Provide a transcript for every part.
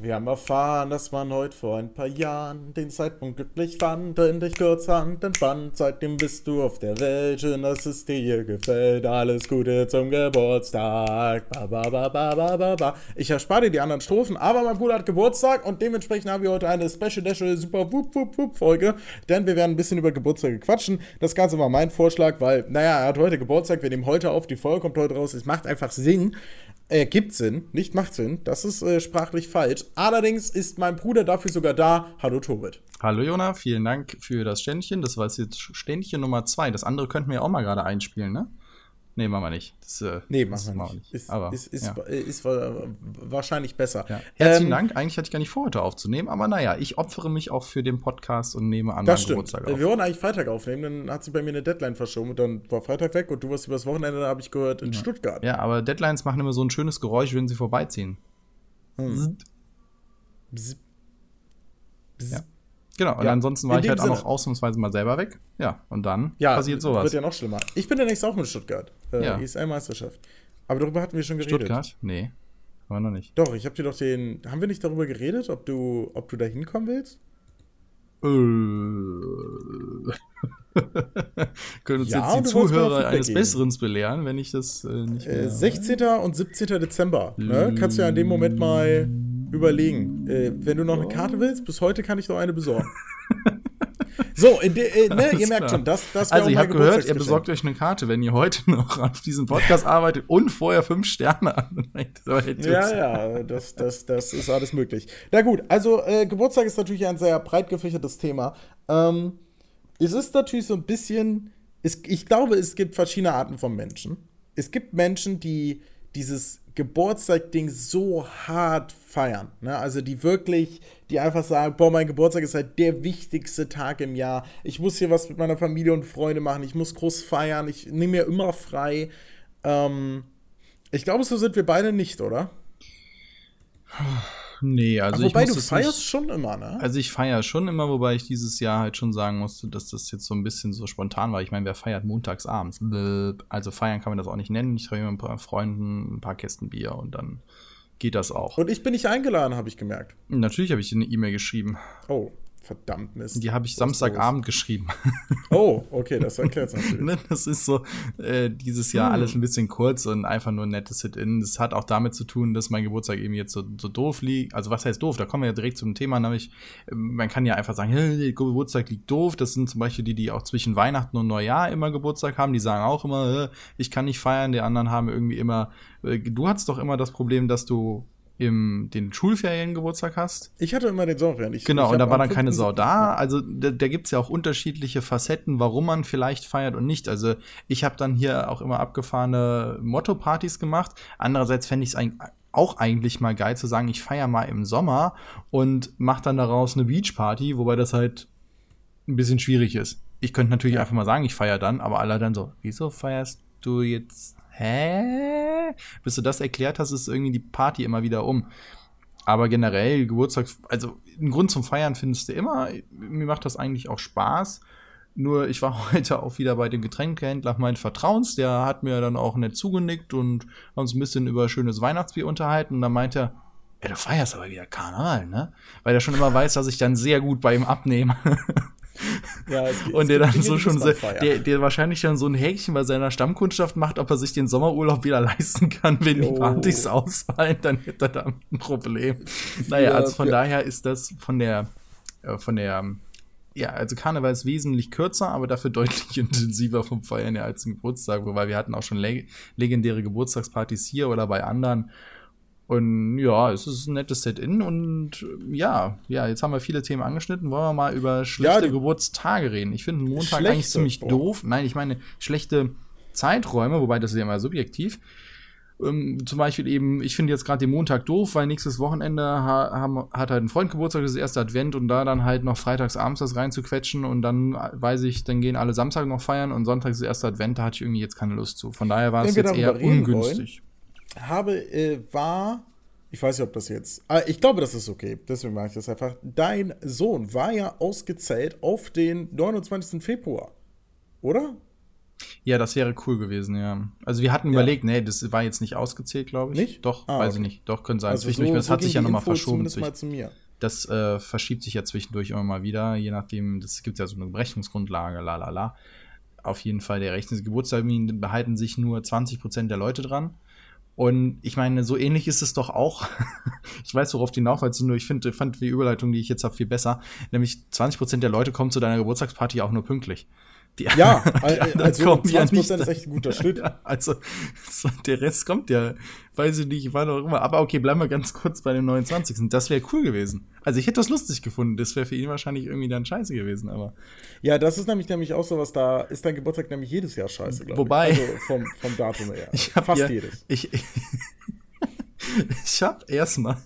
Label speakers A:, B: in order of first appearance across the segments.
A: Wir haben erfahren, dass man heute vor ein paar Jahren den Zeitpunkt glücklich fand, in dich kurzhand entfand. Seitdem bist du auf der Welt, schön, dass es dir gefällt. Alles Gute zum Geburtstag. Ba, ba, ba, ba, ba, ba, ba. Ich erspare dir die anderen Strophen, aber mein Bruder hat Geburtstag und dementsprechend haben wir heute eine Special Dash Super Wup Wup Wup Folge, denn wir werden ein bisschen über Geburtstage quatschen. Das Ganze war mein Vorschlag, weil, naja, er hat heute Geburtstag, wir nehmen heute auf, die Folge kommt heute raus. Es macht einfach Sinn, äh, gibt Sinn, nicht macht Sinn. Das ist äh, sprachlich falsch. Allerdings ist mein Bruder dafür sogar da. Hallo Tobit.
B: Hallo Jona, vielen Dank für das Ständchen. Das war jetzt Ständchen Nummer zwei. Das andere könnten wir auch mal gerade einspielen, ne? Nee, machen wir nicht.
A: Das, äh, nee, machen wir nicht. Ist,
B: aber,
A: ist, ist, ja. ist, wahrscheinlich besser.
B: Ja. Herzlichen ähm, Dank. Eigentlich hatte ich gar nicht vor, heute aufzunehmen, aber naja, ich opfere mich auch für den Podcast und nehme an
A: das stimmt. Geburtstag auf. Wir wollten eigentlich Freitag aufnehmen, dann hat sie bei mir eine Deadline verschoben und dann war Freitag weg und du warst übers Wochenende, da habe ich gehört, in
B: ja.
A: Stuttgart.
B: Ja, aber Deadlines machen immer so ein schönes Geräusch, wenn sie vorbeiziehen. Hm. Bzz. Bzz. Ja. Genau, und ja. ansonsten war ich halt Sinne. auch noch ausnahmsweise mal selber weg. Ja, und dann
A: ja, passiert sowas. Wird ja noch schlimmer. Ich bin demnächst auch mit Stuttgart. Äh, ja. ESL-Meisterschaft. Aber darüber hatten wir schon geredet.
B: Stuttgart? Nee, war noch nicht.
A: Doch, ich habe dir doch den. Haben wir nicht darüber geredet, ob du, ob du da hinkommen willst?
B: Äh. Können uns ja, jetzt die Zuhörer eines Besseren belehren, wenn ich das äh, nicht
A: mehr. Äh, 16. und 17. Dezember. Ne? Kannst du ja in dem Moment mal überlegen. Äh, wenn du noch eine Karte willst, bis heute kann ich noch eine besorgen. so, de, äh, ne, ihr merkt klar. schon, das, das
B: Also, ihr habt gehört, ihr besorgt euch eine Karte, wenn ihr heute noch auf diesem Podcast arbeitet und vorher fünf Sterne anlegt.
A: ja, ja, das, das, das ist alles möglich. Na gut, also äh, Geburtstag ist natürlich ein sehr breit gefächertes Thema. Ähm, es ist natürlich so ein bisschen, es, ich glaube, es gibt verschiedene Arten von Menschen. Es gibt Menschen, die dieses Geburtstag-Ding so hart feiern. Ne? Also die wirklich, die einfach sagen, boah, mein Geburtstag ist halt der wichtigste Tag im Jahr. Ich muss hier was mit meiner Familie und Freunde machen. Ich muss groß feiern. Ich nehme mir immer frei. Ähm, ich glaube, so sind wir beide nicht, oder?
B: Nee, also
A: Ach, wobei ich du feierst nicht, schon immer, ne?
B: Also ich feiere schon immer, wobei ich dieses Jahr halt schon sagen musste, dass das jetzt so ein bisschen so spontan war. Ich meine, wer feiert montags abends? Also feiern kann man das auch nicht nennen. Ich treffe mit ein paar Freunden ein paar Kästen Bier und dann geht das auch.
A: Und ich bin nicht eingeladen, habe ich gemerkt.
B: Natürlich habe ich dir eine E-Mail geschrieben.
A: Oh. Verdammt Mist.
B: Die habe ich Samstagabend geschrieben.
A: Oh, okay, das erklärt es natürlich.
B: Ne, das ist so äh, dieses Jahr hm. alles ein bisschen kurz und einfach nur ein nettes Sit-In. Das hat auch damit zu tun, dass mein Geburtstag eben jetzt so, so doof liegt. Also was heißt doof? Da kommen wir ja direkt zum Thema, nämlich man kann ja einfach sagen, hey, Geburtstag liegt doof. Das sind zum Beispiel die, die auch zwischen Weihnachten und Neujahr immer Geburtstag haben. Die sagen auch immer, ich kann nicht feiern. Die anderen haben irgendwie immer, äh, du hattest doch immer das Problem, dass du im den Schulferiengeburtstag hast.
A: Ich hatte immer den Sommerferien. Ich,
B: genau, ich und da war dann keine Sau da. Also da, da gibt es ja auch unterschiedliche Facetten, warum man vielleicht feiert und nicht. Also ich habe dann hier auch immer abgefahrene Motto-Partys gemacht. Andererseits fände ich es auch eigentlich mal geil zu sagen, ich feiere mal im Sommer und mache dann daraus eine Beachparty, wobei das halt ein bisschen schwierig ist. Ich könnte natürlich ja. einfach mal sagen, ich feiere dann, aber alle dann so, wieso feierst du jetzt hä? Bis du das erklärt hast, ist irgendwie die Party immer wieder um. Aber generell, Geburtstag, also einen Grund zum Feiern findest du immer. Mir macht das eigentlich auch Spaß. Nur ich war heute auch wieder bei dem Getränkehändler meines Vertrauens. Der hat mir dann auch nett zugenickt und uns ein bisschen über schönes Weihnachtsbier unterhalten. Und dann meinte er, ja, du feierst aber wieder Karneval, ne? Weil er schon immer weiß, dass ich dann sehr gut bei ihm abnehme. Ja, es, und der dann so schon der, der wahrscheinlich dann so ein Häkchen bei seiner Stammkundschaft macht, ob er sich den Sommerurlaub wieder leisten kann, wenn oh. die Partys ausfallen, dann hätte er da ein Problem. Naja, also von daher ist das von der, äh, von der, ja, also Karneval ist wesentlich kürzer, aber dafür deutlich intensiver vom Feiern her als ein Geburtstag, wobei wir hatten auch schon leg legendäre Geburtstagspartys hier oder bei anderen. Und ja, es ist ein nettes Set-In und ja, ja, jetzt haben wir viele Themen angeschnitten. Wollen wir mal über schlechte ja, Geburtstage reden? Ich finde Montag schlechte, eigentlich ziemlich boah. doof. Nein, ich meine schlechte Zeiträume, wobei das ist ja immer subjektiv. Ähm, zum Beispiel eben, ich finde jetzt gerade den Montag doof, weil nächstes Wochenende ha haben, hat halt ein Freund Geburtstag, das ist erste Advent und da dann halt noch freitags abends das reinzuquetschen und dann weiß ich, dann gehen alle Samstag noch feiern und Sonntag ist erste Advent, da hatte ich irgendwie jetzt keine Lust zu. Von daher war es jetzt eher ungünstig.
A: Wollen habe, äh, war, ich weiß nicht, ob das jetzt, ah, ich glaube, das ist okay, deswegen mache ich das einfach. Dein Sohn war ja ausgezählt auf den 29. Februar, oder?
B: Ja, das wäre cool gewesen, ja. Also wir hatten
A: Ja.
B: überlegt, nee, das war jetzt nicht ausgezählt, glaube ich.
A: Nicht?
B: Doch,
A: Ah,
B: weiß
A: okay.
B: ich nicht. Doch, könnte sein.
A: Also
B: Zwischendurch, das hat
A: ging
B: sich ja nochmal verschoben.
A: Mal zu mir.
B: Das äh, verschiebt sich ja zwischendurch immer mal wieder, je nachdem, das gibt ja so eine Berechnungsgrundlage, la la la. Auf jeden Fall, der Rechnungs Geburtstermin behalten sich nur 20% der Leute dran. Und ich meine, so ähnlich ist es doch auch. ich weiß, worauf die hinaufweist, nur ich finde, fand die Überleitung, die ich jetzt habe, viel besser. Nämlich 20% der Leute kommen zu deiner Geburtstagsparty auch nur pünktlich. Die,
A: Ja,
B: die
A: also
B: kommen ja
A: 20%
B: nicht.
A: ist echt ein guter Schnitt.
B: Ja, also, so, der Rest kommt ja, weiß ich nicht, wann auch immer. Aber okay, bleiben wir ganz kurz bei dem 29. Das wäre cool gewesen. Also ich hätte das lustig gefunden. Das wäre für ihn wahrscheinlich irgendwie dann scheiße gewesen, aber.
A: Ja, das ist nämlich nämlich auch so was, da ist dein Geburtstag nämlich jedes Jahr scheiße, glaube
B: Wobei-
A: ich. Also vom, vom Datum her.
B: Ich hab
A: Fast
B: ja,
A: jedes.
B: Ich, ich habe erstmal,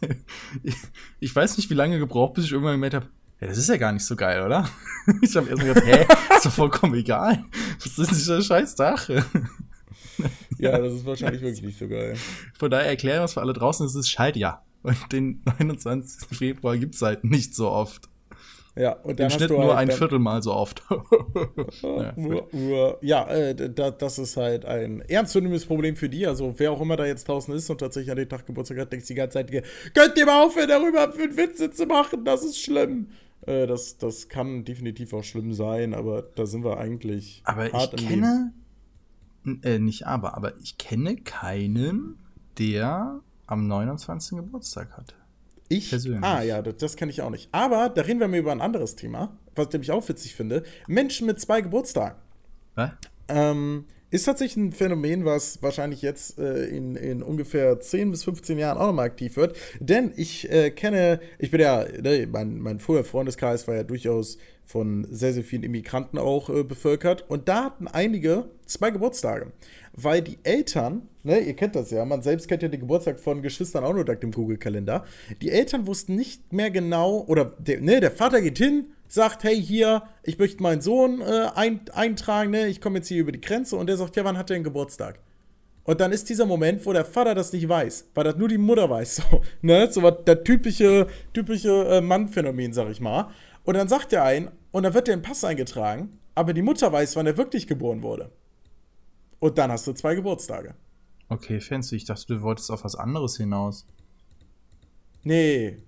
B: ich, ich weiß nicht, wie lange gebraucht, bis ich irgendwann gemerkt habe, ja, das ist ja gar nicht so geil, oder? Ich habe erstmal gedacht, hä, ist doch vollkommen egal. Was ist dieser scheiß Tag?
A: Ja, das ist wahrscheinlich wirklich nicht so geil.
B: Von daher erklären wir es für alle draußen, es ist Schaltjahr. Und den 29. Februar gibt's halt nicht so oft.
A: Ja, und
B: Im
A: dann hast
B: Schnitt
A: du
B: nur
A: halt
B: ein
A: dann-
B: Viertel mal so oft.
A: Ja,
B: Ja,
A: äh, da, das ist halt ein ernstzunehmendes Problem für die. Also, wer auch immer da jetzt draußen ist und tatsächlich an den Tag Geburtstag hat, denkt die ganze Zeit, könnt ihr mal aufhören, darüber für Witze zu machen? Das ist schlimm. Äh, das, das kann definitiv auch schlimm sein, aber da sind wir eigentlich
B: aber ich
A: hart Leben.
B: kenne, äh, nicht aber, aber ich kenne keinen, der am 29. Geburtstag hat.
A: Ich?
B: persönlich.
A: Ah, ja, das, das kenne ich auch nicht. Aber da reden wir mal über ein anderes Thema, was ich auch witzig finde. Menschen mit zwei Geburtstagen.
B: Was?
A: Ähm, ist tatsächlich ein Phänomen, was wahrscheinlich jetzt äh, in, in ungefähr 10 bis 15 Jahren auch nochmal aktiv wird. Denn ich äh, kenne, ich bin ja, ne, mein, mein früher Freundeskreis war ja durchaus von sehr, sehr vielen Immigranten auch äh, bevölkert. Und da hatten einige zwei Geburtstage. Weil die Eltern, ne, ihr kennt das ja, man selbst kennt ja den Geburtstag von Geschwistern auch nur dank dem Google-Kalender. Die Eltern wussten nicht mehr genau, oder der, ne, der Vater geht hin, sagt, hey, hier, ich möchte meinen Sohn äh, ein, eintragen, ne? ich komme jetzt hier über die Grenze und der sagt, ja, wann hat er einen Geburtstag? Und dann ist dieser Moment, wo der Vater das nicht weiß, weil das nur die Mutter weiß, so, ne? So was, der typische, typische äh, Mannphänomen, sag ich mal. Und dann sagt er ein, und dann wird der im Pass eingetragen, aber die Mutter weiß, wann er wirklich geboren wurde. Und dann hast du zwei Geburtstage.
B: Okay, fancy. Ich dachte, du wolltest auf was anderes hinaus.
A: Nee,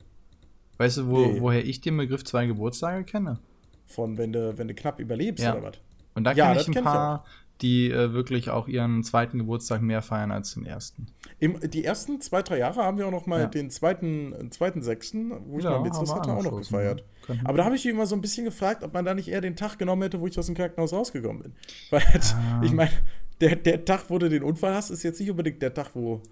B: Weißt du, wo,
A: Nee.
B: woher ich den Begriff zwei Geburtstage kenne?
A: von wenn du, wenn du knapp überlebst
B: Ja.
A: oder was?
B: Und da
A: Ja,
B: kenne ich ein
A: kenn ich
B: paar, die äh, wirklich auch ihren zweiten Geburtstag mehr feiern als den ersten.
A: Im, die ersten zwei, drei Jahre haben wir auch noch mal
B: Ja.
A: den zweiten, zweiten Sechsten, wo ich
B: Ja,
A: mal mit
B: haben wir
A: hatte, auch noch gefeiert.
B: Können-
A: Aber da habe ich mich immer so ein bisschen gefragt, ob man da nicht eher den Tag genommen hätte, wo ich aus dem Krankenhaus rausgekommen bin. Weil,
B: Ah.
A: ich meine, der, der Tag, wo du den Unfall hast, ist jetzt nicht unbedingt der Tag, wo.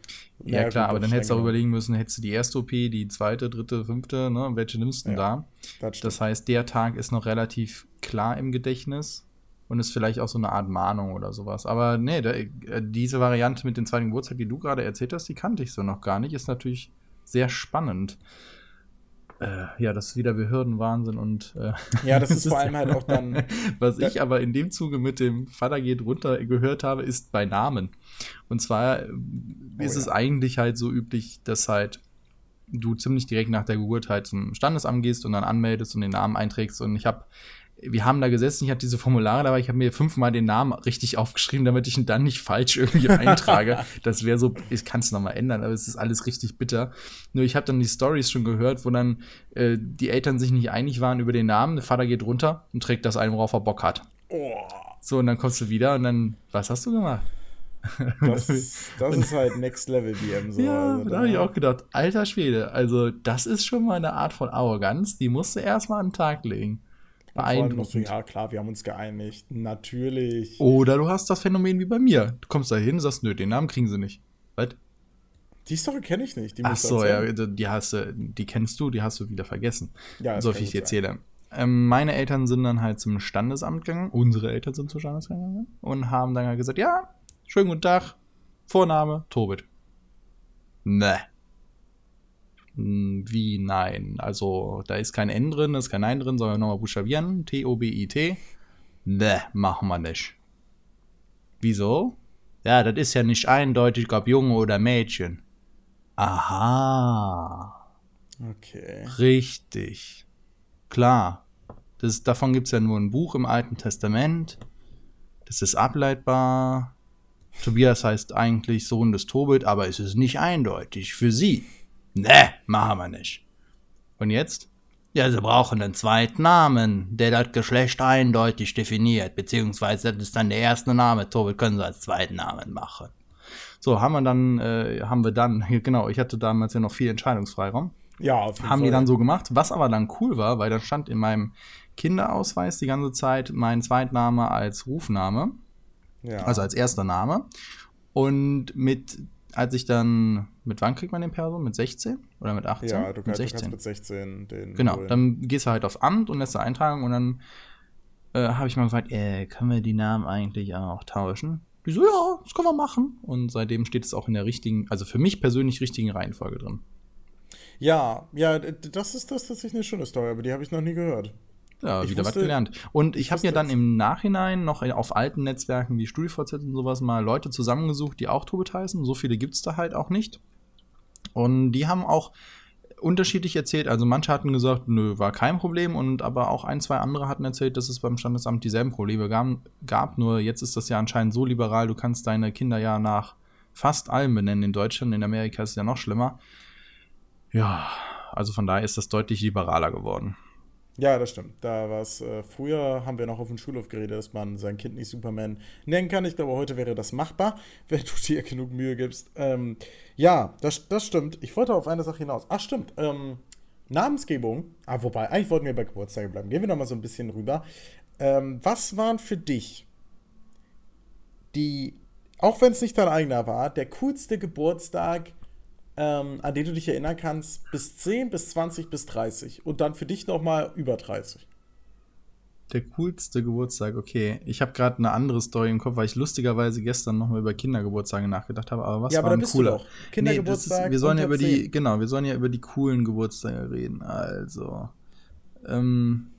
B: Ja, klar, aber dann hättest du auch überlegen müssen, hättest du die erste OP, die zweite, dritte, fünfte, ne? Welche nimmst du denn
A: Ja,
B: da?
A: Das.
B: Das heißt, der Tag ist noch relativ klar im Gedächtnis und ist vielleicht auch so eine Art Mahnung oder sowas. Aber nee, da, äh, diese Variante mit dem zweiten Geburtstag, die du gerade erzählt hast, die kannte ich so noch gar nicht. Ist natürlich sehr spannend. Äh, ja, das ist wieder Behördenwahnsinn und äh,
A: Ja, das ist vor allem halt auch dann-
B: Was ich aber in dem Zuge mit dem Vater geht runter gehört habe, ist bei Namen. Und zwar äh, ist
A: Oh
B: es
A: ja.
B: eigentlich halt so üblich, dass halt du ziemlich direkt nach der Geburt halt zum Standesamt gehst und dann anmeldest und den Namen einträgst. Und ich habe, wir haben da gesessen, ich hatte diese Formulare dabei, ich habe mir fünfmal den Namen richtig aufgeschrieben, damit ich ihn dann nicht falsch irgendwie eintrage. Das wäre so, ich kann es nochmal ändern, aber es ist alles richtig bitter. Nur ich habe dann die Stories schon gehört, wo dann äh, die Eltern sich nicht einig waren über den Namen. Der Vater geht runter und trägt das ein, worauf er Bock hat.
A: Oh,
B: So, und dann kommst du wieder und dann, was hast du gemacht?
A: das, ist, das ist halt Next Level DM. So.
B: ja,
A: Also
B: da habe ich auch gedacht, alter Schwede, also das ist schon mal eine Art von Arroganz, die musst du erstmal an den Tag legen.
A: Und vor allem noch so,
B: Beeindruckend.
A: ja, klar, wir haben uns geeinigt. Natürlich.
B: Oder du hast das Phänomen wie bei mir. Du kommst da hin und sagst, nö, den Namen kriegen sie nicht. Was?
A: Die Story kenne ich nicht. Die
B: Ach
A: musst du
B: so, ja, die hast du, die kennst du, die hast du wieder vergessen.
A: Ja,
B: so viel ich
A: gut
B: erzähle. Ähm, meine Eltern sind dann halt zum Standesamt gegangen, unsere Eltern sind zum Standesamt gegangen und haben dann halt gesagt, ja, schönen guten Tag, Vorname, Tobit. Ne. Hm, Wie nein? Also, da ist kein N drin, da ist kein Nein drin, sondern nochmal buchstabieren. T-O-B-I-T. Ne, machen wir nicht. Wieso? Ja, das ist ja nicht eindeutig, ob Junge oder Mädchen. Aha.
A: Okay.
B: Richtig. Klar. Das, davon gibt es ja nur ein Buch im Alten Testament. Das ist ableitbar. Tobias heißt eigentlich Sohn des Tobit, aber es ist nicht eindeutig für sie. Ne, machen wir nicht. Und jetzt? Ja, sie brauchen einen zweiten Namen, der das Geschlecht eindeutig definiert, beziehungsweise das ist dann der erste Name. Tobit können sie als zweiten Namen machen. So, haben wir dann, äh, haben wir dann, genau, ich hatte damals ja noch viel Entscheidungsfreiraum.
A: Ja, auf jeden
B: haben
A: Fall.
B: die dann so gemacht. Was aber dann cool war, weil da stand in meinem Kinderausweis die ganze Zeit mein Zweitname als Rufname,
A: ja.
B: also als erster Name. Und mit, als ich dann, mit wann kriegt man den Perso? Mit 16 oder mit 18?
A: ja, du
B: mit
A: kannst, du kannst mit 16 den.
B: Genau,
A: holen.
B: dann gehst du halt auf Amt und lässt da eintragen und dann äh, habe ich mal gefragt, äh, können wir die Namen eigentlich auch tauschen? Die so, ja, das können wir machen. Und seitdem steht es auch in der richtigen, also für mich persönlich richtigen Reihenfolge drin.
A: Ja, ja, das ist das tatsächlich eine schöne Story, aber die habe ich noch nie gehört.
B: Ja,
A: Ich
B: wieder was
A: wusste-
B: gelernt. Und ich,
A: ich
B: habe mir dann im Nachhinein noch auf alten Netzwerken wie StudiVZ und sowas mal Leute zusammengesucht, die auch Tobit heißen. So viele gibt es da halt auch nicht. Und die haben auch unterschiedlich erzählt. Also manche hatten gesagt, nö, war kein Problem. Und aber auch ein, zwei andere hatten erzählt, dass es beim Standesamt dieselben Probleme gab. gab. Nur jetzt ist das ja anscheinend so liberal, du kannst deine Kinder ja nach fast allem benennen. In Deutschland, in Amerika ist es ja noch schlimmer. Ja, also von daher ist das deutlich liberaler geworden.
A: Ja, das stimmt. Da war äh, früher haben wir noch auf dem Schulhof geredet, dass man sein Kind nicht Superman nennen kann. Ich glaube, heute wäre das machbar, wenn du dir genug Mühe gibst. Ähm, ja, das, das stimmt. Ich wollte auf eine Sache hinaus. Ach, stimmt. Ähm, Namensgebung. Ah, wobei, eigentlich wollten wir bei Geburtstage bleiben. Gehen wir noch mal so ein bisschen rüber. Ähm, was waren für dich die, auch wenn es nicht dein eigener war, der coolste Geburtstag, ähm, an den du dich erinnern kannst, bis 10, bis 20, bis 30 und dann für dich nochmal über 30.
B: Der coolste Geburtstag, okay. Ich habe gerade eine andere Story im Kopf, weil ich lustigerweise gestern nochmal über Kindergeburtstage nachgedacht habe. Aber was
A: Ja, aber
B: war ein cooler?
A: doch. Kindergeburtstag
B: Nee, ist, wir sollen ja über die,
A: 10.
B: genau, wir sollen ja über die coolen Geburtstage reden. Also, ähm, die,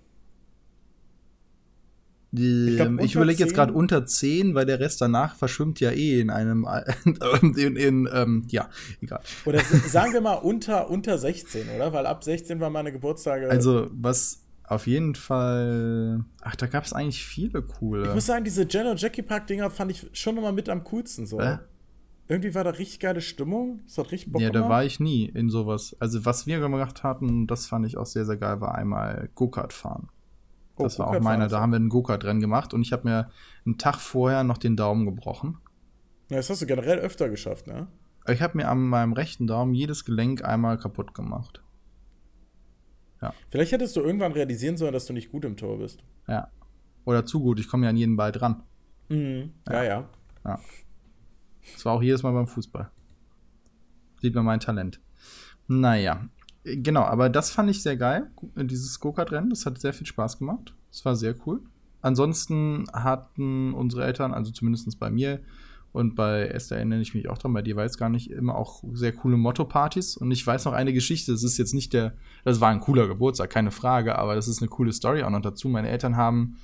A: Ich
B: ähm, ich überlege jetzt
A: 10
B: gerade unter 10, weil der Rest danach verschwimmt ja eh in einem, in, in, ähm, ja, egal.
A: Oder sagen wir mal unter, unter 16, oder? Weil ab 16 waren meine Geburtstage.
B: Also, was auf jeden Fall, ach, da gab es eigentlich viele coole.
A: ich muss sagen, diese Jen und Jackie Park Dinger fand ich schon nochmal mit am coolsten so.
B: Hä?
A: Irgendwie war da richtig geile Stimmung. Es hat richtig Bock
B: Ja, da
A: gemacht.
B: war ich nie in sowas. Also, was wir gemacht hatten, das fand ich auch sehr, sehr geil, war einmal Go-Kart fahren.
A: Oh,
B: Das war auch
A: Go-Kart
B: meiner,
A: fahren
B: da haben wir ein Go-Kart-Rennen gemacht und ich habe mir einen Tag vorher noch den Daumen gebrochen.
A: Ja, das hast du generell öfter geschafft, ne?
B: Ich habe mir an meinem rechten Daumen jedes Gelenk einmal kaputt gemacht.
A: Vielleicht hättest du irgendwann realisieren sollen, dass du nicht gut im Tor bist.
B: Ja. Oder zu gut, ich komme ja an jeden Ball dran.
A: Mhm. Ja, ja.
B: Das war auch jedes Mal beim Fußball. Sieht man mein Talent. Naja, genau, aber das fand ich sehr geil, dieses Go-Kart-Rennen. Das hat sehr viel Spaß gemacht. Das war sehr cool. Ansonsten hatten unsere Eltern, also zumindest bei mir und bei Esther erinnere ich mich auch dran, bei dir es gar nicht immer auch sehr coole Motto-Partys. Und ich weiß noch eine Geschichte, das ist jetzt nicht der, das war ein cooler Geburtstag, keine Frage, aber das ist eine coole Story auch noch dazu. Meine Eltern haben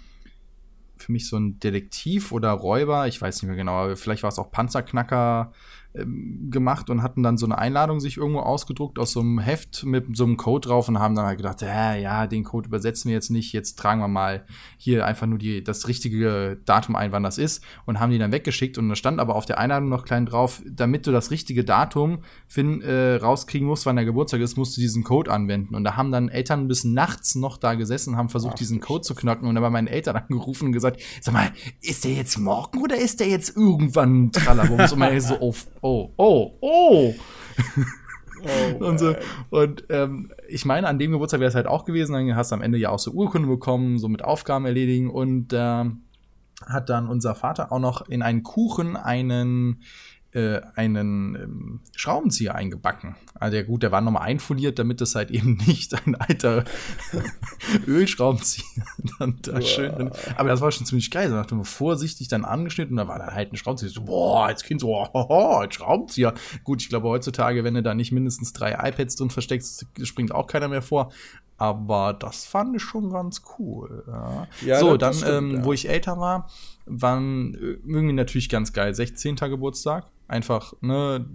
B: für mich so ein Detektiv oder Räuber, ich weiß nicht mehr genau, aber vielleicht war es auch Panzerknacker ähm, gemacht und hatten dann so eine Einladung sich irgendwo ausgedruckt aus so einem Heft mit so einem Code drauf und haben dann halt gedacht, äh, ja, den Code übersetzen wir jetzt nicht, jetzt tragen wir mal hier einfach nur die, das richtige Datum ein, wann das ist und haben die dann weggeschickt und da stand aber auf der Einladung noch klein drauf, damit du das richtige Datum find, äh, rauskriegen musst, wann der Geburtstag ist, musst du diesen Code anwenden und da haben dann Eltern bis nachts noch da gesessen, haben versucht,
A: Ach,
B: diesen Code zu knacken und dann bei meinen Eltern angerufen und gesagt, sag mal, ist der jetzt morgen oder ist der jetzt irgendwann Tralabums? und meine so, oh, oh, oh, oh.
A: Oh,
B: Und, so. und ähm, ich meine, an dem Geburtstag wäre es halt auch gewesen, dann hast du am Ende ja auch so Urkunde bekommen, so mit Aufgaben erledigen und ähm, hat dann unser Vater auch noch in einen Kuchen einen äh, einen ähm, Schraubenzieher eingebacken. Also ja gut, der war nochmal einfoliert, damit das halt eben nicht ein alter Ölschraubenzieher dann da
A: Uah.
B: schön drin. Aber das war schon ziemlich geil. So nachdem vorsichtig dann angeschnitten und da war dann halt ein Schraubenzieher. So, boah, als Kind so, hoho, ein Schraubenzieher. Gut, ich glaube heutzutage, wenn du da nicht mindestens drei iPads drin versteckst, springt auch keiner mehr vor. Aber das fand ich schon ganz cool. Ja.
A: Ja,
B: so, dann,
A: stimmt,
B: ähm,
A: ja.
B: wo ich älter war, waren äh, irgendwie natürlich ganz geil. 16. Geburtstag. Einfach, ne,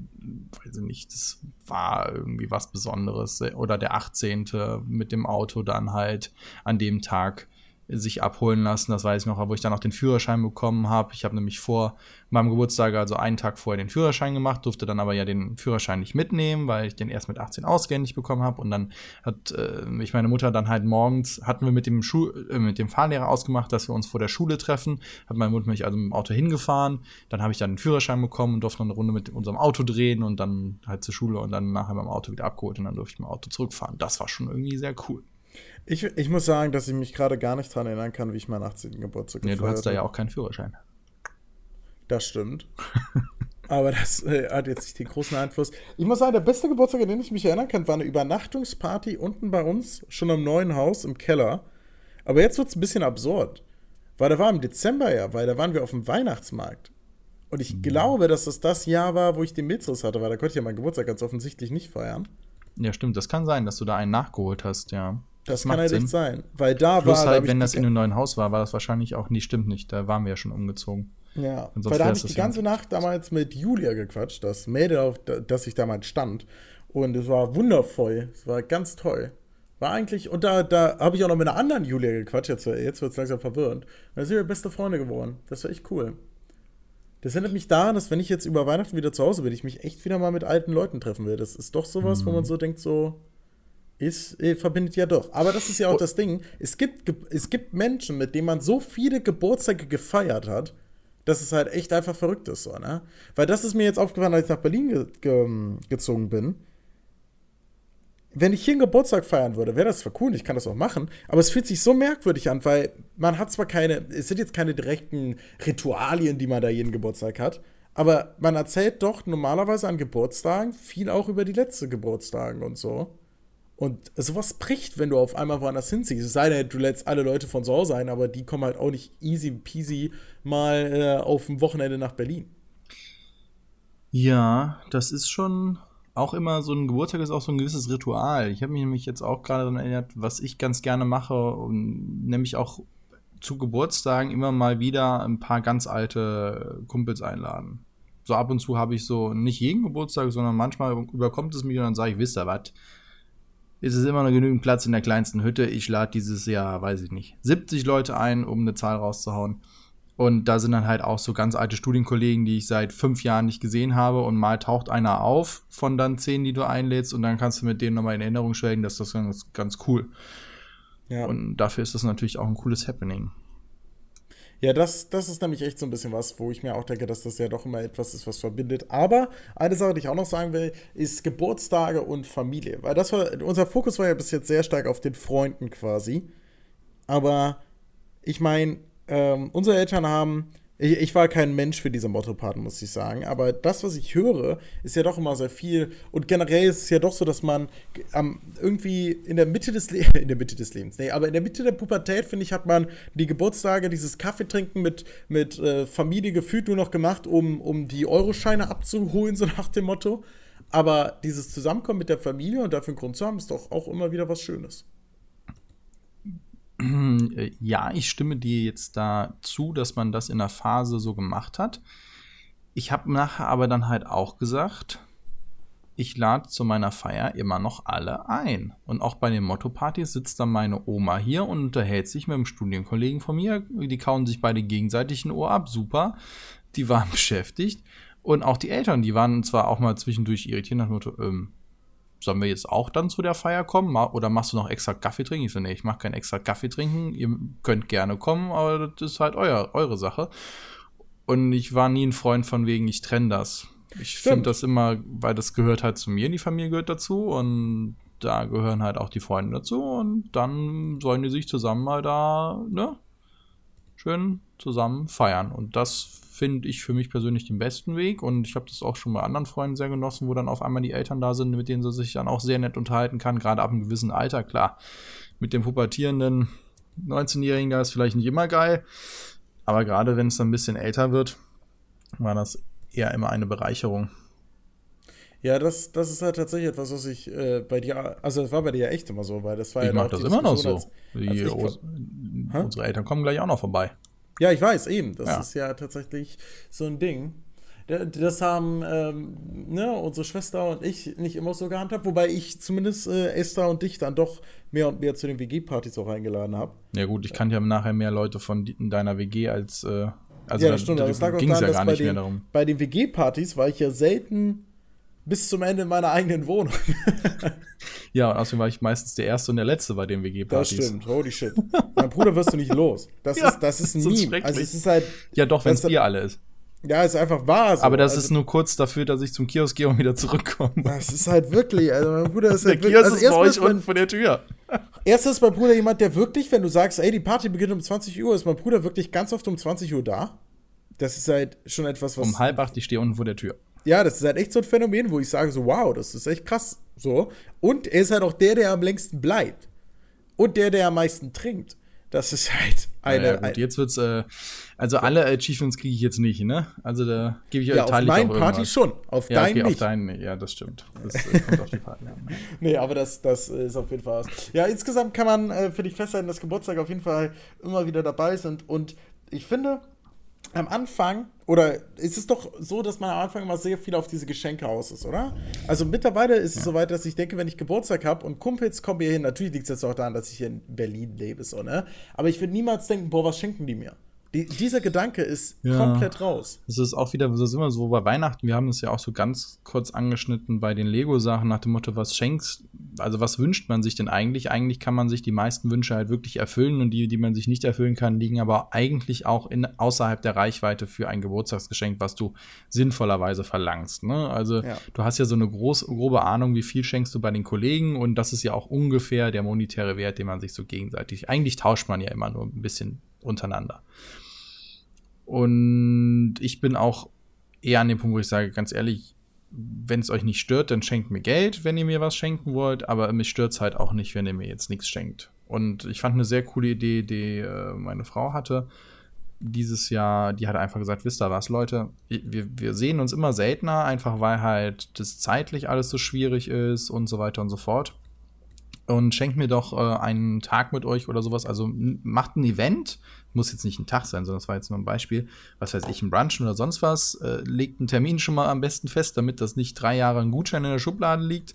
B: weiß ich nicht, das war irgendwie was Besonderes. Oder der 18. mit dem Auto dann halt an dem Tag sich abholen lassen. Das weiß ich noch, wo ich dann auch den Führerschein bekommen habe. Ich habe nämlich vor meinem Geburtstag, also einen Tag vorher, den Führerschein gemacht, durfte dann aber ja den Führerschein nicht mitnehmen, weil ich den erst mit 18 ausgehändig bekommen habe. Und dann hat äh, mich meine Mutter dann halt morgens, hatten wir mit dem, Schu äh, mit dem Fahrlehrer ausgemacht, dass wir uns vor der Schule treffen. Hat meine Mutter mich also mit dem Auto hingefahren. Dann habe ich dann den Führerschein bekommen und durfte noch eine Runde mit unserem Auto drehen und dann halt zur Schule und dann nachher beim Auto wieder abgeholt und dann durfte ich mit dem Auto zurückfahren. Das war schon irgendwie sehr cool.
A: Ich, ich muss sagen, dass ich mich gerade gar nicht daran erinnern kann, wie ich meinen 18. Geburtstag
B: Nee, du hast da ja auch keinen Führerschein.
A: Das stimmt. Aber das äh, hat jetzt nicht den großen Einfluss. Ich muss sagen, der beste Geburtstag, an den ich mich erinnern kann, war eine Übernachtungsparty unten bei uns, schon am neuen Haus im Keller. Aber jetzt wird es ein bisschen absurd. Weil da war im Dezember ja, weil da waren wir auf dem Weihnachtsmarkt. Und ich mhm. glaube, dass das das Jahr war, wo ich den Mitzriss hatte, weil da konnte ich ja meinen Geburtstag ganz offensichtlich nicht feiern.
B: Ja, stimmt. Das kann sein, dass du da einen nachgeholt hast, ja.
A: Das, kann halt nicht sein. Weil da
B: Plus war. halt, wenn das in einem neuen Haus war, war das wahrscheinlich auch nicht, stimmt nicht. Da waren wir ja schon umgezogen.
A: Ja, weil da habe ich die ganze Nacht damals mit Julia gequatscht, das Mädel, auf das ich damals stand. Und es war wundervoll. Es war ganz toll. War eigentlich, und da, da habe ich auch noch mit einer anderen Julia gequatscht, jetzt, jetzt wird es langsam verwirrend. Da sind wir beste Freunde geworden. Das war echt cool. Das erinnert mich daran, dass wenn ich jetzt über Weihnachten wieder zu Hause bin, ich mich echt wieder mal mit alten Leuten treffen will. Das ist doch sowas, mhm. wo man so denkt, so, ist, äh, verbindet ja doch. Aber das ist ja auch oh. das Ding. Es gibt, es gibt Menschen, mit denen man so viele Geburtstage gefeiert hat, dass es halt echt einfach verrückt ist, so, ne? Weil das ist mir jetzt aufgefallen, als ich nach Berlin ge ge gezogen bin. Wenn ich hier einen Geburtstag feiern würde, wäre das zwar cool, ich kann das auch machen, aber es fühlt sich so merkwürdig an, weil man hat zwar keine, es sind jetzt keine direkten Ritualien, die man da jeden Geburtstag hat, aber man erzählt doch normalerweise an Geburtstagen viel auch über die letzten Geburtstage und so. Und sowas bricht, wenn du auf einmal woanders hinziehst. Es sei denn, du lädst alle Leute von zu Hause ein, aber die kommen halt auch nicht easy peasy mal äh, auf dem Wochenende nach Berlin.
B: Ja, das ist schon auch immer so ein Geburtstag ist auch so ein gewisses Ritual. Ich habe mich nämlich jetzt auch gerade daran erinnert, was ich ganz gerne mache, und nämlich auch zu Geburtstagen immer mal wieder ein paar ganz alte Kumpels einladen. So ab und zu habe ich so nicht jeden Geburtstag, sondern manchmal überkommt es mich und dann sage ich, wisst ihr was? Ist es immer noch genügend Platz in der kleinsten Hütte. Ich lade dieses Jahr, weiß ich nicht, 70 Leute ein, um eine Zahl rauszuhauen. Und da sind dann halt auch so ganz alte Studienkollegen, die ich seit fünf Jahren nicht gesehen habe. Und mal taucht einer auf von dann zehn, die du einlädst. Und dann kannst du mit denen nochmal in Erinnerung schwelgen. Das ist ganz, ganz cool. Ja. Und dafür ist das natürlich auch ein cooles Happening.
A: Ja, das, das ist nämlich echt so ein bisschen was, wo ich mir auch denke, dass das ja doch immer etwas ist, was verbindet. Aber eine Sache, die ich auch noch sagen will, ist Geburtstage und Familie. Weil das war, unser Fokus war ja bis jetzt sehr stark auf den Freunden quasi. Aber ich meine, ähm, unsere Eltern haben ich, ich, war kein Mensch für diese Motto-Paten, muss ich sagen. Aber das, was ich höre, ist ja doch immer sehr viel. Und generell ist es ja doch so, dass man ähm, irgendwie in der Mitte des Lebens, in der Mitte des Lebens, nee, aber in der Mitte der Pubertät, finde ich, hat man die Geburtstage, dieses Kaffeetrinken mit, mit äh, Familie gefühlt nur noch gemacht, um, um die Euroscheine abzuholen, so nach dem Motto. Aber dieses Zusammenkommen mit der Familie und dafür einen Grund zu haben, ist doch auch immer wieder was Schönes.
B: Ja, ich stimme dir jetzt da zu, dass man das in der Phase so gemacht hat. Ich habe nachher aber dann halt auch gesagt, ich lade zu meiner Feier immer noch alle ein. Und auch bei den Motto-Partys sitzt dann meine Oma hier und unterhält sich mit einem Studienkollegen von mir. Die kauen sich beide gegenseitig ein Ohr ab. Super. Die waren beschäftigt. Und auch die Eltern, die waren zwar auch mal zwischendurch irritiert nach dem Motto, ähm, sollen wir jetzt auch dann zu der Feier kommen? Oder machst du noch extra Kaffee trinken? Ich so, nee, ich mache keinen extra Kaffee trinken. Ihr könnt gerne kommen, aber das ist halt euer, eure Sache. Und ich war nie ein Freund von wegen, ich trenne das. Ich finde das immer, weil das gehört halt zu mir, die Familie gehört dazu und da gehören halt auch die Freunde dazu und dann sollen die sich zusammen mal da, ne, schön zusammen feiern. Und das finde ich für mich persönlich den besten Weg und ich habe das auch schon bei anderen Freunden sehr genossen, wo dann auf einmal die Eltern da sind, mit denen sie sich dann auch sehr nett unterhalten kann, gerade ab einem gewissen Alter, klar. Mit dem pubertierenden 19-Jährigen, da ist vielleicht nicht immer geil, aber gerade wenn es dann ein bisschen älter wird, war das eher immer eine Bereicherung.
A: Ja, das, das ist halt tatsächlich etwas, was ich äh, bei dir, also das war bei dir ja echt immer so, weil das war
B: ich
A: ja
B: mach das immer noch so. Als, als unsere Eltern kommen gleich auch noch vorbei.
A: Ja, ich weiß, eben. Das ja. ist ja tatsächlich so ein Ding. Das haben ähm, ne, unsere Schwester und ich nicht immer so gehandhabt, wobei ich zumindest äh, Esther und dich dann doch mehr und mehr zu den WG-Partys auch eingeladen habe.
B: Ja gut, ich kannte ja nachher mehr Leute von deiner WG als äh,
A: also ja, das stimmt. Da, das lag ging es ja gar nicht den, mehr darum. Bei den WG-Partys war ich ja selten bis zum Ende in meiner eigenen Wohnung.
B: ja, und außerdem war ich meistens der Erste und der Letzte bei den WG-Partys.
A: Das stimmt, holy shit. mein Bruder wirst du nicht los. Das ja, ist, das ist ein Meme.
B: Also es ist halt. Ja, doch, wenn es Bier alle ist.
A: Ja, ist einfach wahr. So.
B: Aber das also, ist nur kurz dafür, dass ich zum Kiosk gehe und wieder zurückkomme.
A: Das ist halt wirklich, also mein Bruder ist
B: halt
A: Der
B: Kiosk also ist bei euch unten vor der Tür.
A: Erst ist mein Bruder jemand, der wirklich, wenn du sagst, ey, die Party beginnt um 20 Uhr, ist mein Bruder wirklich ganz oft um 20 Uhr da. Das ist halt schon etwas, was.
B: Um halb acht, ich stehe unten vor der Tür.
A: Ja, das ist halt echt so ein Phänomen, wo ich sage so, wow, das ist echt krass. So. Und er ist halt auch der, der am längsten bleibt. Und der, der am meisten trinkt. Das ist halt eine. Ja,
B: gut, jetzt wird's, äh, also alle Achievements kriege ich jetzt nicht, ne? Also da gebe ich
A: ja, auf meinen Party schon, auf
B: ja,
A: deinen
B: okay,
A: nicht.
B: Auf deinen, ja, das stimmt. Das äh, kommt auf die Party
A: an. Nee, aber das, das ist auf jeden Fall was. Ja, insgesamt kann man äh, für dich festhalten, dass Geburtstag auf jeden Fall immer wieder dabei sind. Und ich finde, am Anfang, oder ist es doch so, dass man am Anfang immer sehr viel auf diese Geschenke aus ist, oder? Also mittlerweile ist ja. es soweit, dass ich denke, wenn ich Geburtstag habe und Kumpels kommen hier hin, natürlich liegt es jetzt auch daran, dass ich hier in Berlin lebe, so, ne? Aber ich würde niemals denken, boah, was schenken die mir? Die, dieser Gedanke ist ja, komplett raus.
B: Das ist auch wieder, das ist immer so bei Weihnachten, wir haben es ja auch so ganz kurz angeschnitten bei den Lego-Sachen nach dem Motto, was schenkst, also was wünscht man sich denn eigentlich? Eigentlich kann man sich die meisten Wünsche halt wirklich erfüllen und die, die man sich nicht erfüllen kann, liegen aber eigentlich auch in, außerhalb der Reichweite für ein Geburtstagsgeschenk, was du sinnvollerweise verlangst. Ne? Also ja. du hast ja so eine groß, grobe Ahnung, wie viel schenkst du bei den Kollegen und das ist ja auch ungefähr der monetäre Wert, den man sich so gegenseitig, eigentlich tauscht man ja immer nur ein bisschen untereinander. Und ich bin auch eher an dem Punkt, wo ich sage, ganz ehrlich, wenn es euch nicht stört, dann schenkt mir Geld, wenn ihr mir was schenken wollt, aber mich stört es halt auch nicht, wenn ihr mir jetzt nichts schenkt. Und ich fand eine sehr coole Idee, die äh, meine Frau hatte dieses Jahr, die hat einfach gesagt, wisst ihr was, Leute, wir, wir sehen uns immer seltener, einfach weil halt das zeitlich alles so schwierig ist und so weiter und so fort. Und schenkt mir doch äh, einen Tag mit euch oder sowas. Also macht ein Event, muss jetzt nicht ein Tag sein, sondern das war jetzt nur ein Beispiel, was weiß ich, ein Brunch oder sonst was, äh, legt einen Termin schon mal am besten fest, damit das nicht drei Jahre ein Gutschein in der Schublade liegt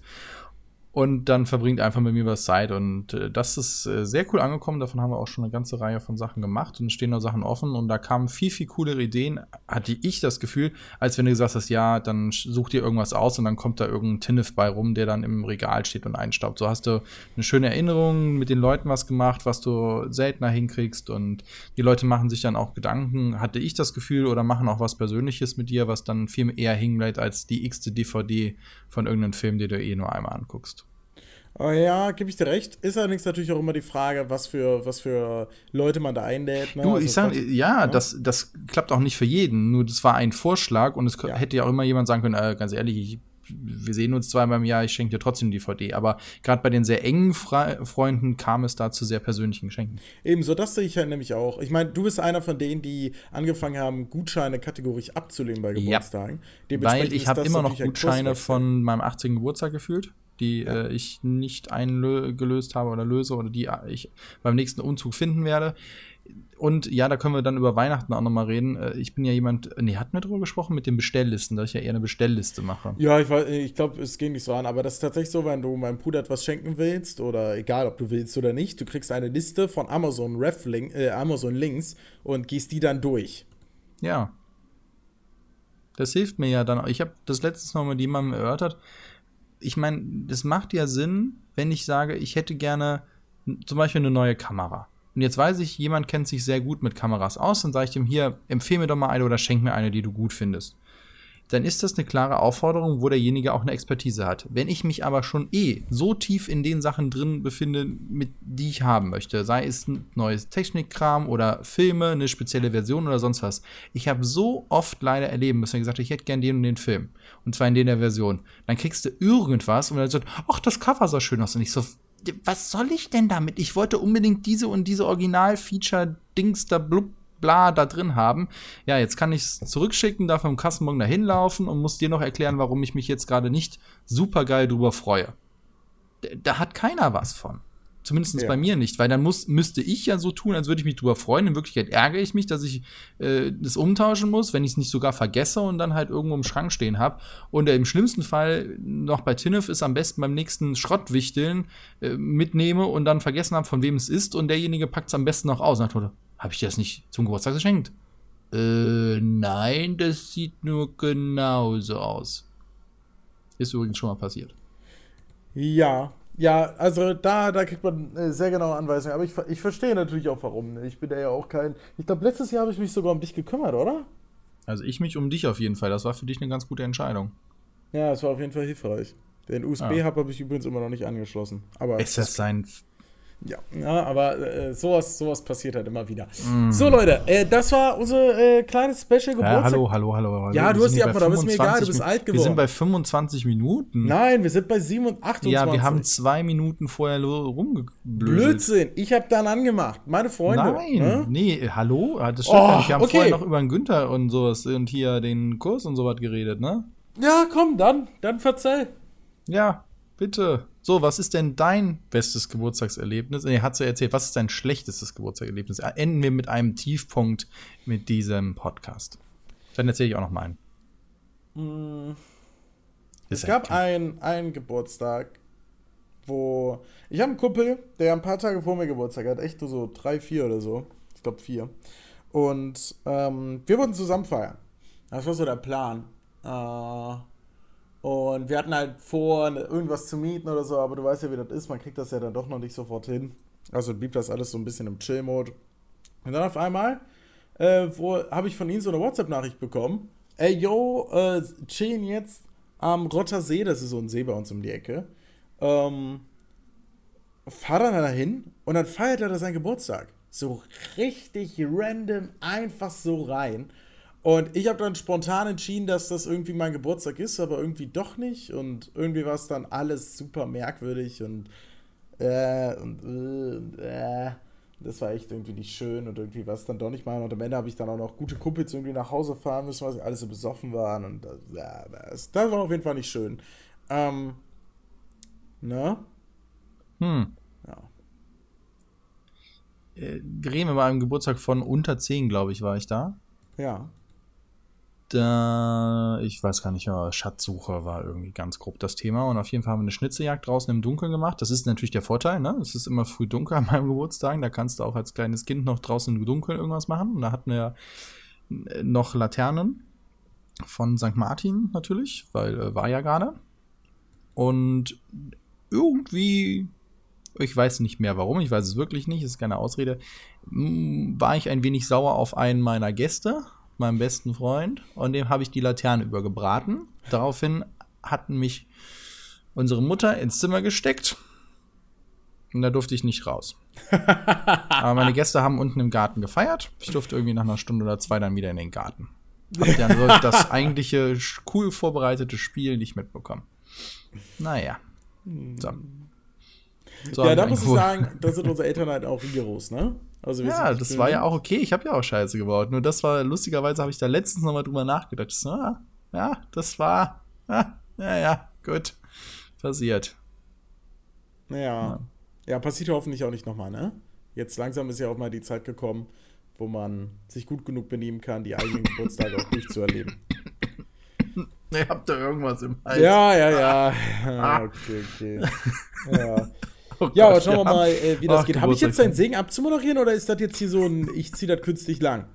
B: und dann verbringt einfach mit mir was Zeit. Und äh, das ist äh, sehr cool angekommen. Davon haben wir auch schon eine ganze Reihe von Sachen gemacht und stehen noch Sachen offen. Und da kamen viel, viel coolere Ideen, hatte ich das Gefühl, als wenn du gesagt hast, ja, dann such dir irgendwas aus und dann kommt da irgendein Tinnef bei rum, der dann im Regal steht und einstaubt. So hast du eine schöne Erinnerung, mit den Leuten was gemacht, was du seltener hinkriegst. Und die Leute machen sich dann auch Gedanken, hatte ich das Gefühl, oder machen auch was Persönliches mit dir, was dann viel eher hinbleibt als die x-te DVD von irgendeinem Film, den du eh nur einmal anguckst.
A: Oh ja, gebe ich dir recht. Ist allerdings natürlich auch immer die Frage, was für, was für Leute man da einlädt.
B: Ne? Du, also ich sage, ja, ja, Das, das klappt auch nicht für jeden. Nur das war ein Vorschlag und es ja. hätte ja auch immer jemand sagen können, äh, ganz ehrlich, ich, wir sehen uns zweimal im Jahr, ich schenke dir trotzdem die DVD. Aber gerade bei den sehr engen Fre Freunden kam es da zu sehr persönlichen Geschenken.
A: Ebenso, das sehe ich halt nämlich auch. Ich meine, du bist einer von denen, die angefangen haben, Gutscheine kategorisch abzulehnen bei Geburtstagen.
B: Ja, weil ich habe immer noch Gutscheine von meinem 18. Geburtstag gefühlt die äh, ich nicht eingelöst habe oder löse oder die ich beim nächsten Umzug finden werde. Und ja, da können wir dann über Weihnachten auch nochmal reden. Äh, ich bin ja jemand, nee, hatten wir drüber gesprochen mit den Bestelllisten, dass ich ja eher eine Bestellliste mache.
A: Ja, ich, ich glaube, es ging nicht so an, aber das ist tatsächlich so, wenn du meinem Bruder etwas schenken willst oder egal, ob du willst oder nicht, du kriegst eine Liste von Amazon Ref -Link, äh, Amazon Links und gehst die dann durch.
B: Ja. Das hilft mir ja dann. Ich habe das letztes Mal mit jemandem erörtert, ich meine, das macht ja Sinn, wenn ich sage, ich hätte gerne zum Beispiel eine neue Kamera. Und jetzt weiß ich, jemand kennt sich sehr gut mit Kameras aus, dann sage ich dem hier, empfehle mir doch mal eine oder schenk mir eine, die du gut findest dann ist das eine klare Aufforderung, wo derjenige auch eine Expertise hat. Wenn ich mich aber schon eh so tief in den Sachen drin befinde, mit die ich haben möchte, sei es ein neues Technikkram oder Filme, eine spezielle Version oder sonst was. Ich habe so oft leider erleben müssen, gesagt, ich hätte gern den und den Film. Und zwar in der Version. Dann kriegst du irgendwas und dann sagt, ach, das Cover sah schön aus. Und ich so, was soll ich denn damit? Ich wollte unbedingt diese und diese Original-Feature-Dings da blub bla da drin haben. Ja, jetzt kann ich es zurückschicken, darf am Kassenbon dahin laufen und muss dir noch erklären, warum ich mich jetzt gerade nicht super geil drüber freue. Da hat keiner was von. Zumindest
A: Ja.
B: bei mir nicht, weil dann muss, müsste ich ja so tun, als würde ich mich drüber freuen. In Wirklichkeit ärgere ich mich, dass ich äh, das umtauschen muss, wenn ich es nicht sogar vergesse und dann halt irgendwo im Schrank stehen habe. Und äh, im schlimmsten Fall noch bei Tinnef ist am besten beim nächsten Schrottwichteln äh, mitnehme und dann vergessen habe, von wem es ist und derjenige packt es am besten noch aus. Und dann habe ich dir das nicht zum Geburtstag geschenkt? Äh, nein, das sieht nur genauso aus. Ist übrigens schon mal passiert.
A: Ja, ja, also da, da kriegt man äh, sehr genaue Anweisungen. Aber ich, ich verstehe natürlich auch warum. Ich bin da ja auch kein. Ich glaube, letztes Jahr habe ich mich sogar um dich gekümmert, oder?
B: Also ich mich um dich auf jeden Fall. Das war für dich eine ganz gute Entscheidung.
A: Ja, es war auf jeden Fall hilfreich. Den USB-Hub habe ich übrigens immer noch nicht angeschlossen. Aber
B: Ist das sein
A: Ja, ja aber äh, sowas, sowas passiert halt immer wieder.
B: Mm.
A: So, Leute, äh, das war unser äh, kleines Special Geburtstag.
B: Ja, hallo, hallo, hallo, hallo.
A: Ja, du
B: Wir
A: hast die
B: bei
A: aber ist mir egal, du
B: 25
A: bist alt
B: Wir
A: geworden.
B: sind bei 25 Minuten.
A: Nein, wir sind bei 7 und 28.
B: ja, wir haben zwei Minuten vorher rumgeblödet.
A: Blödsinn, ich habe dann angemacht. Meine Freunde.
B: Nein,
A: Ne?
B: nee, hallo? Ah, Das stimmt
A: Oh.
B: Wir haben
A: okay.
B: vorher noch über den Günther und sowas und hier den Kurs und sowas geredet, ne?
A: Ja, komm, dann, dann verzeih.
B: Ja, bitte. So, was ist denn dein bestes Geburtstagserlebnis? Nee, hat sie erzählt. Was ist dein schlechtestes Geburtstagserlebnis? Enden wir mit einem Tiefpunkt mit diesem Podcast. Dann erzähle ich auch noch meinen.
A: Es
B: Ist ja
A: gab einen, einen Geburtstag, wo. Ich habe einen Kumpel, der ein paar Tage vor mir Geburtstag hat, echt so drei, vier oder so. Ich glaube vier. Und ähm, wir wollten zusammen feiern. Das war so der Plan. Äh, und wir hatten halt vor, ne- irgendwas zu mieten oder so, aber du weißt ja, wie das ist. Man kriegt das ja dann doch noch nicht sofort hin. Also blieb das alles so ein bisschen im Chill-Mode. Und dann auf einmal äh, habe ich von ihm so eine WhatsApp-Nachricht bekommen. Ey, yo, äh, chillen jetzt am Rotter See, das ist so ein See bei uns um die Ecke. Ähm, fahr dann dahin und dann feiert er da seinen Geburtstag. So richtig random, einfach so rein. Und ich habe dann spontan entschieden, dass das irgendwie mein Geburtstag ist, aber irgendwie doch nicht. Und irgendwie war es dann alles super merkwürdig und äh, und, äh, und äh. Das war echt irgendwie nicht schön und irgendwie war es dann doch nicht mal. Und am Ende habe ich dann auch noch gute Kumpels irgendwie nach Hause fahren müssen, weil sie alle so besoffen waren. Und das, ja, das, das war auf jeden Fall nicht schön. Ähm, ne?
B: Hm.
A: Ja.
B: Äh, wir mal am Geburtstag von unter 10, glaube ich, war ich da.
A: Ja.
B: Da, ich weiß gar nicht, aber Schatzsuche war irgendwie ganz grob das Thema. Und auf jeden Fall haben wir eine Schnitzejagd draußen im Dunkeln gemacht. Das ist natürlich der Vorteil, ne? Es ist immer früh dunkel an meinem Geburtstag. Da kannst du auch als kleines Kind noch draußen im Dunkeln irgendwas machen. Und da hatten wir noch Laternen von St. Martin natürlich, weil äh, war ja gerade. Und irgendwie, ich weiß nicht mehr warum, ich weiß es wirklich nicht, ist keine Ausrede, war ich ein wenig sauer auf einen meiner Gäste, meinem besten Freund, und dem habe ich die Laterne übergebraten. Daraufhin hatten mich unsere Mutter ins Zimmer gesteckt und da durfte ich nicht raus. Aber meine Gäste haben unten im Garten gefeiert. Ich durfte irgendwie nach einer Stunde oder zwei dann wieder in den Garten. Hab dann das eigentliche cool vorbereitete Spiel nicht mitbekommen. Naja. So. So
A: ja, da muss ich sagen, da sind unsere Eltern halt auch rigoros, ne? Also
B: Ja, das war ja
A: böse.
B: auch okay. Ich habe ja auch Scheiße gebaut. Nur das war, lustigerweise habe ich da letztens nochmal drüber nachgedacht. So, ah, ja, das war, ah, ja, ja, gut. Passiert.
A: Ja. Ja, passiert hoffentlich auch nicht nochmal, ne? Jetzt langsam ist ja auch mal die Zeit gekommen, wo man sich gut genug benehmen kann, die eigenen Geburtstage auch durchzuerleben.
B: Ihr habt da irgendwas im Hals.
A: Ja, ja, ja.
B: Ah,
A: Okay, okay. Ja,
B: Oh
A: ja
B: Gott,
A: aber schauen wir mal, äh, wie das
B: Ach,
A: geht. Habe ich jetzt deinen. Segen abzumoderieren oder ist das jetzt hier so ein, ich ziehe das künstlich lang?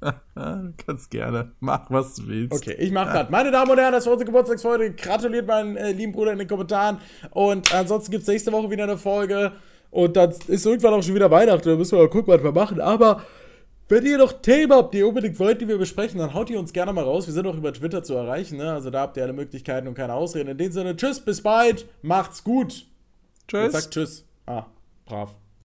B: Kannst gerne. Mach, was du willst.
A: Okay, ich mache das. Meine Damen und Herren, das war unsere Geburtstagsfolge. Gratuliert meinen äh, lieben Bruder in den Kommentaren. Und ansonsten gibt es nächste Woche wieder eine Folge. Und dann ist irgendwann auch schon wieder Weihnachten. Da müssen wir mal gucken, was wir machen. Aber wenn ihr noch Themen habt, die ihr unbedingt wollt, die wir besprechen, dann haut ihr uns gerne mal raus. Wir sind auch über Twitter zu erreichen. Ne? Also da habt ihr alle Möglichkeiten und keine Ausreden. In dem Sinne, tschüss, bis bald. Macht's gut.
B: Tschüss.
A: sagt tschüss. Ah, brav.